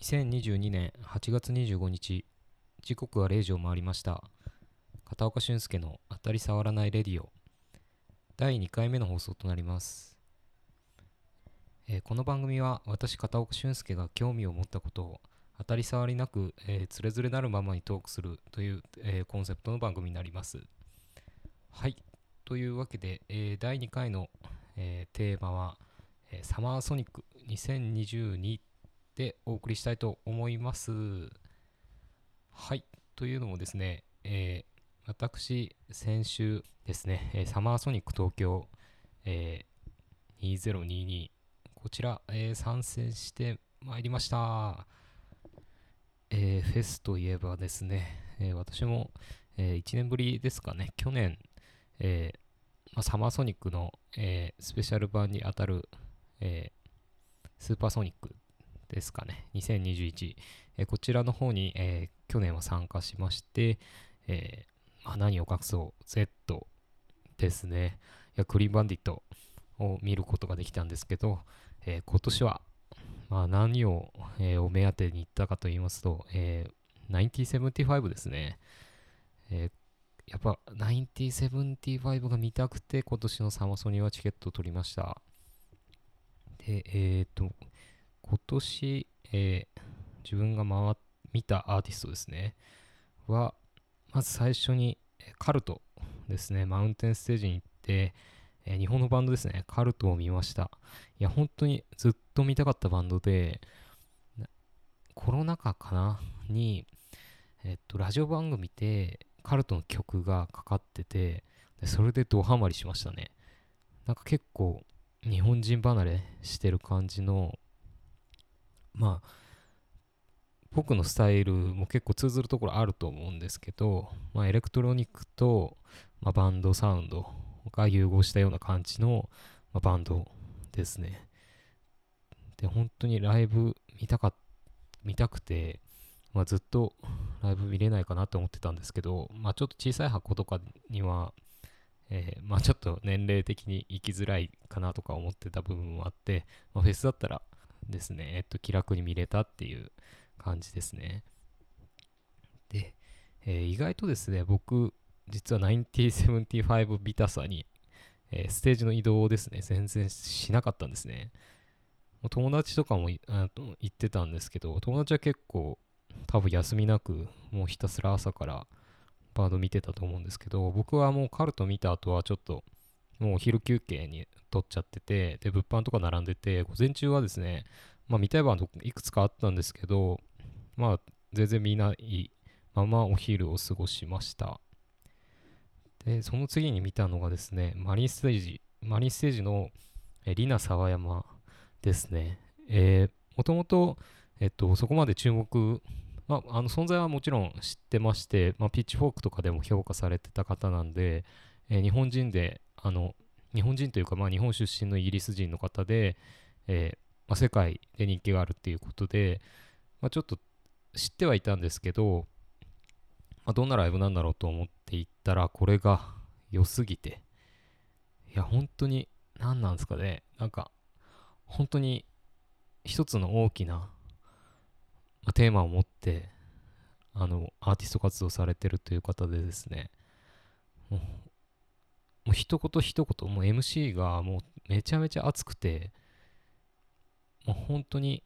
2022年8月25日時刻は0時を回りました。片岡俊介の当たり障らないレディオ。第2回目の放送となります、えーこの番組は私片岡俊介が興味を持ったことを当たり障りなく、えー、つれづれなるままにトークするという、えーコンセプトの番組になります。はい。というわけで、えー第2回の、えーテーマは、えサマーソニック2022でお送りしたいと思います。はい。というのもですね、えー私、先週ですね、えサマーソニック東京、えー2022、こちら、えー参戦してまいりました。えーフェスといえばですね、えー私も、え1年ぶりですかね、去年、えまあ、サマーソニックの、えスペシャル版にあたる、えスーパーソニックですかね、2021、えーこちらの方に、えー去年は参加しまして、えーまあ、何を隠そう。Z ですね、いやクリーンバンディットを見ることができたんですけど、え今年は、まあ、何を、えお目当てに行ったかと言いますと、えー9075ですね、えやっぱ1975が見たくて今年のサマソニはチケットを取りました。で、えっ、と、今年、えー自分が回見たアーティストですね、は、まず最初にカルトですね、マウンテンステージに行って、えー日本のバンドですね、カルトを見ました。いや、本当にずっと見たかったバンドで、コロナ禍かな？に、えっと、ラジオ番組でカルトの曲がかかってて、でそれでドハマりしましたね。なんか結構、日本人離れしてる感じの、まあ、僕のスタイルも結構通ずるところあると思うんですけど、まあ、エレクトロニックと、まあ、バンドサウンドが融合したような感じの、まあ、バンドですね。で、本当にライブ見たか見たくて、まあ、ずっとライブ見れないかなと思ってたんですけど、まあ、ちょっと小さい箱とかには、えーまあ、ちょっと年齢的に行きづらいかなとか思ってた部分もあって、まあ、フェスだったらですね、えっと、気楽に見れたっていう感じですね。で、えー意外とですね、僕、実は975ビタサに、えーステージの移動をですね、全然しなかったんですね。も友達とかもあと行ってたんですけど、友達は結構、多分休みなく、もうひたすら朝からバード見てたと思うんですけど、僕はもうカルト見た後はちょっと、もうお昼休憩に取っちゃってて、で、物販とか並んでて、午前中はですね、まあ見たいバンドいくつかあったんですけど、まあ全然見ないままお昼を過ごしました。で、その次に見たのがですね、マリンステージ、マリンステージのえリナ沢山ですね。えー、もともと、えっと、そこまで注目、まあ、あの存在はもちろん知ってまして、まあ、ピッチフォークとかでも評価されてた方なんで、えー日本人で、あの、日本人というか、まあ、日本出身のイギリス人の方で、えーまあ、世界で人気があるっていうことで、まあ、ちょっと知ってはいたんですけど、まあ、どんなライブなんだろうと思って行ったら、これが良すぎて、いや、本当に、何なんですかね、なんか、本当に一つの大きな、ま、テーマを持って、あの、アーティスト活動されてるという方でですね、もう、一言一言、もう MC がもうめちゃめちゃ熱くて、もう本当に、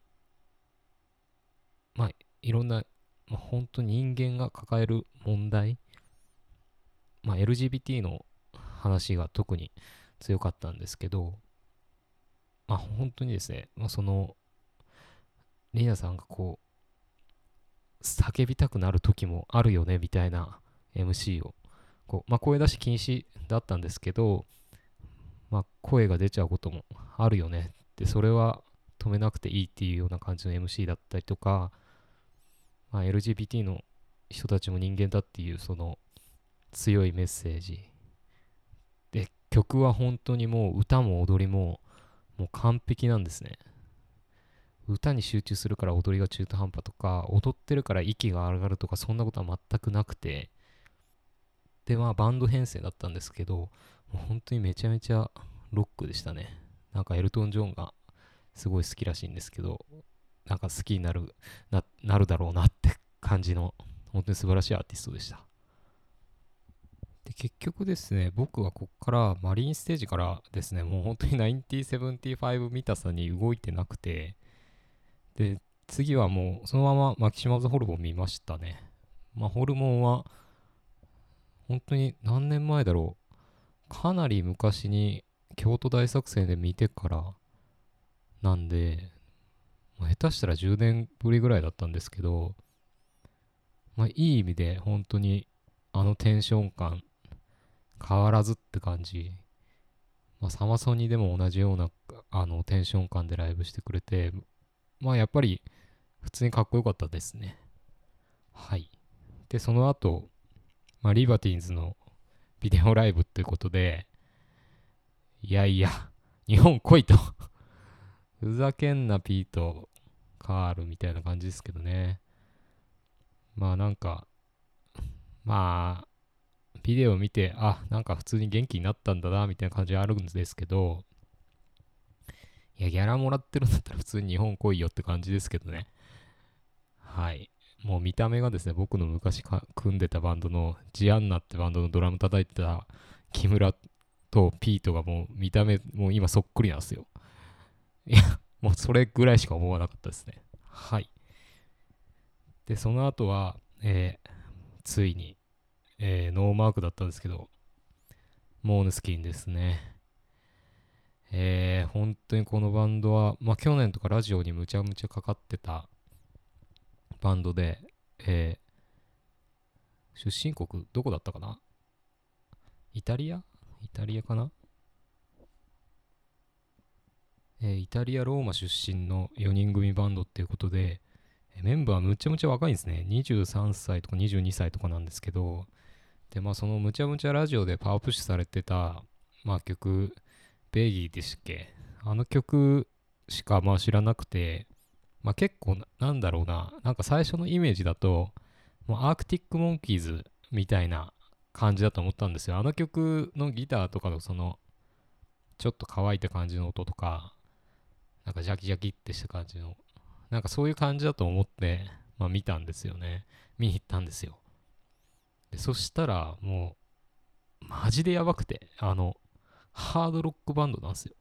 まあ、いろんな、まあ、本当に人間が抱える問題、まあ、LGBT の話が特に強かったんですけど、まあ、本当にですね、まあ、その、リーナさんがこう、叫びたくなる時もあるよね、みたいな MC を、こう、まあ、声出し禁止だったんですけど、まあ、声が出ちゃうこともあるよね。って、それは止めなくていいっていうような感じの MC だったりとか、まあ、LGBT の人たちも人間だっていうその強いメッセージ。で曲は本当にもう歌も踊りももう完璧なんですね。歌に集中するから踊りが中途半端とか踊ってるから息が上がるとかそんなことは全くなくてでまあバンド編成だったんですけどもう本当にめちゃめちゃロックでしたね。なんかエルトン・ジョンがすごい好きらしいんですけどなんか好きになるななるだろうなって感じの本当に素晴らしいアーティストでした。で結局ですね僕はこっからマリンステージからですねもう本当に9075見たさに動いてなくてで次はもうそのままマキシマムズホルモン見ましたね。まあホルモンは本当に何年前だろう。かなり昔に京都大作戦で見てからなんで、ま、下手したら10年ぶりぐらいだったんですけど、まあ、いい意味で本当にあのテンション感変わらずって感じ、まあ、サマソニでも同じようなあのテンション感でライブしてくれてまあやっぱり普通にかっこよかったですね。はい。でその後、まあ、リバティーンズのビデオライブっていうことでいやいや日本来いと ふざけんなピートカールみたいな感じですけどねまあなんかまあビデオ見て、あ、なんか普通に元気になったんだな、みたいな感じあるんですけど、いや、ギャラもらってるんだったら普通に日本来いよって感じですけどね。はい。もう見た目がですね、僕の昔組んでたバンドのジアンナってバンドのドラム叩いてた木村とピートがもう見た目、もう今そっくりなんですよ。いや、もうそれぐらいしか思わなかったですね。はい。で、その後は、えー、ついにえー、ノーマークだったんですけど、モーヌスキンですね。えー、本当にこのバンドは、まあ、去年とかラジオにむちゃむちゃかかってたバンドで、えー、出身国どこだったかな？イタリア？イタリアかな？えー、イタリア・ローマ出身の4人組バンドっていうことで、メンバーむちゃむちゃ若いんですね。23歳とか22歳とかなんですけど、で、まあそのむちゃむちゃラジオでパワープッシュされてた、まあ曲、ベイギーでしたっけ？あの曲しかまあ知らなくて、まあ結構なんだろうな、なんか最初のイメージだと、もうアークティック・モンキーズみたいな感じだと思ったんですよ。あの曲のギターとかのその、ちょっと乾いた感じの音とか、なんかジャキジャキってした感じの、なんかそういう感じだと思って、まあ見たんですよね。見に行ったんですよ。でそしたらもうマジでやばくてあのハードロックバンドなんですよ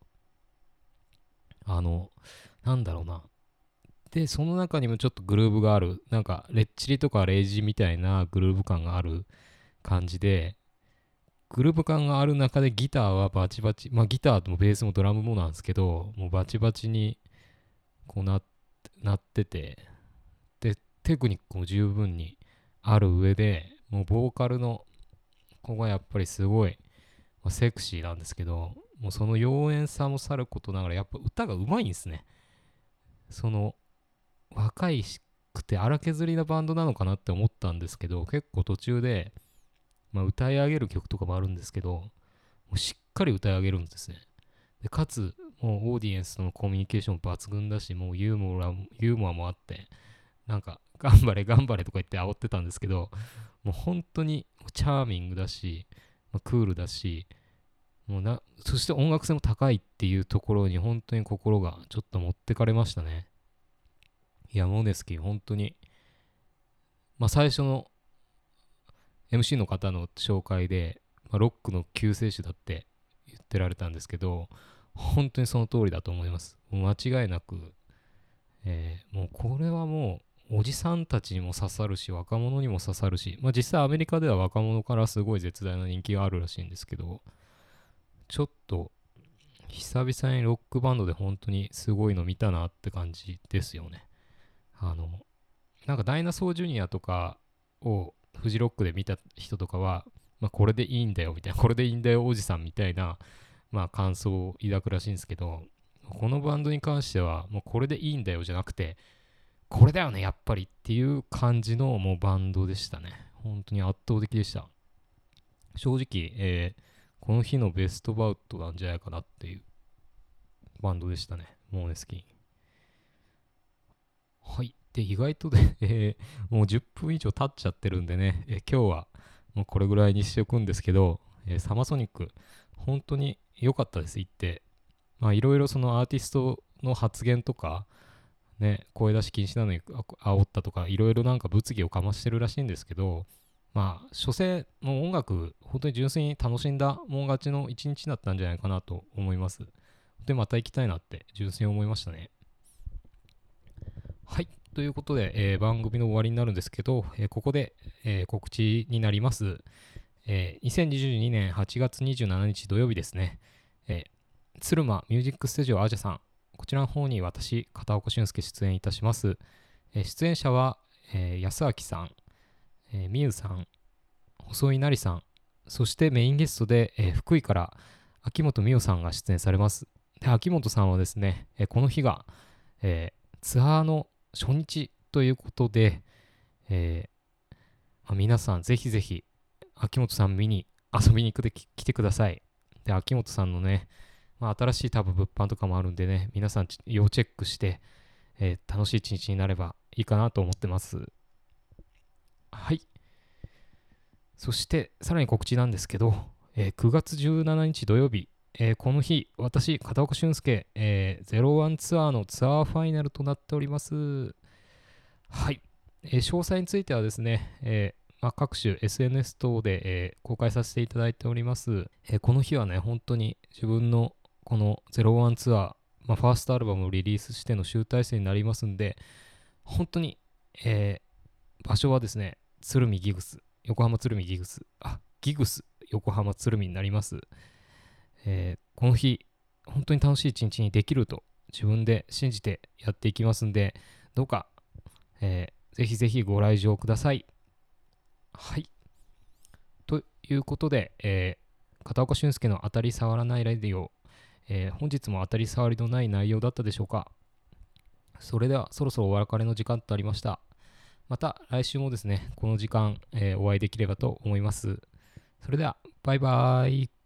あのなんだろうなでその中にもちょっとグルーブがあるなんかレッチリとかレイジみたいなグルーブ感がある感じでグルーブ感がある中でギターはバチバチまあギターもベースもドラムもなんですけどもうバチバチにこうなっててでテクニックも十分にある上でもうボーカルの子がやっぱりすごい、まあ、セクシーなんですけど、もうその妖艶さもさることながら、やっぱ歌がうまいんですね。その、若いくて荒削りなバンドなのかなって思ったんですけど、結構途中で、まあ、歌い上げる曲とかもあるんですけど、もうしっかり歌い上げるんですね。でかつ、もうオーディエンスとのコミュニケーション抜群だし、もうユーモアユーモアもあって、なんか、頑張れ、頑張れとか言って煽ってたんですけど、もう本当にチャーミングだし、まあ、クールだし、もうな、そして音楽性も高いっていうところに本当に心がちょっと持ってかれましたね。いや、モネスキー本当に、まあ最初の MC の方の紹介で、まあ、ロックの救世主だって言ってられたんですけど、本当にその通りだと思います。間違いなく、えー、もうこれはもうおじさんたちにも刺さるし若者にも刺さるし、まあ、実際アメリカでは若者からすごい絶大な人気があるらしいんですけどちょっと久々にロックバンドで本当にすごいの見たなって感じですよねあのなんかダイナソージュニアとかをフジロックで見た人とかは、まあ、これでいいんだよみたいなこれでいいんだよおじさんみたいなまあ感想を抱くらしいんですけどこのバンドに関してはもうこれでいいんだよじゃなくてこれだよね、やっぱりっていう感じのもうバンドでしたね。本当に圧倒的でした。正直、えー、この日のベストバウトなんじゃないかなっていうバンドでしたね。モーネスキン。はい。で、意外とで、えー、もう10分以上経っちゃってるんでね、えー、今日はもうこれぐらいにしておくんですけど、えー、サマソニック、本当に良かったです、行って。まあ、いろいろそのアーティストの発言とか、ね、声出し禁止なのに煽ったとか、いろいろなんか物議をかましてるらしいんですけど、まあ、所詮の音楽、本当に純粋に楽しんだもん勝ちの一日だったんじゃないかなと思います。で、また行きたいなって純粋に思いましたね。はい。ということで、えー、番組の終わりになるんですけど、えー、ここで、えー、告知になります。え2022年8月27日土曜日ですね、え鶴間ミュージックスタジオアジャさん、こちらの方に私、片岡俊介出演いたします。え出演者は、え安明さん、えー、みゆさん、細井なりさん、そしてメインゲストで、えー、福井から秋元美代さんが出演されます。で、秋元さんはですね、えー、この日が、えツアーの初日ということで、えまあ、皆さんぜひぜひ秋元さん見に遊びに来て来てください。で、秋元さんのね、まあ、新しい多分物販とかもあるんでね、皆さん要チェックして、えー、楽しい一日になればいいかなと思ってます。はい。そして、さらに告知なんですけど、えー、9月17日土曜日、えー、この日、私、片岡俊介、えー、01ツアーのツアーファイナルとなっております。はい。えー、詳細についてはですね、えーまあ、各種 SNS 等で、え、公開させていただいております。え、この日はね、本当に自分のこの01ツアー、まあ、ファーストアルバムをリリースしての集大成になりますんで、本当に、え、場所はですね、鶴見ギグス、横浜鶴見ギグス、あ、ギグス、横浜鶴見になります。えー、この日、本当に楽しい一日にできると自分で信じてやっていきますんで、どうか、えー、ぜひぜひご来場ください。はい。ということで、えー、片岡俊介の当たり障らないラディオ、えー、本日も当たり障りのない内容だったでしょうか。それではそろそろお別れの時間となりました。また来週もですね、この時間、えー、お会いできればと思います。それでは、バイバーイ。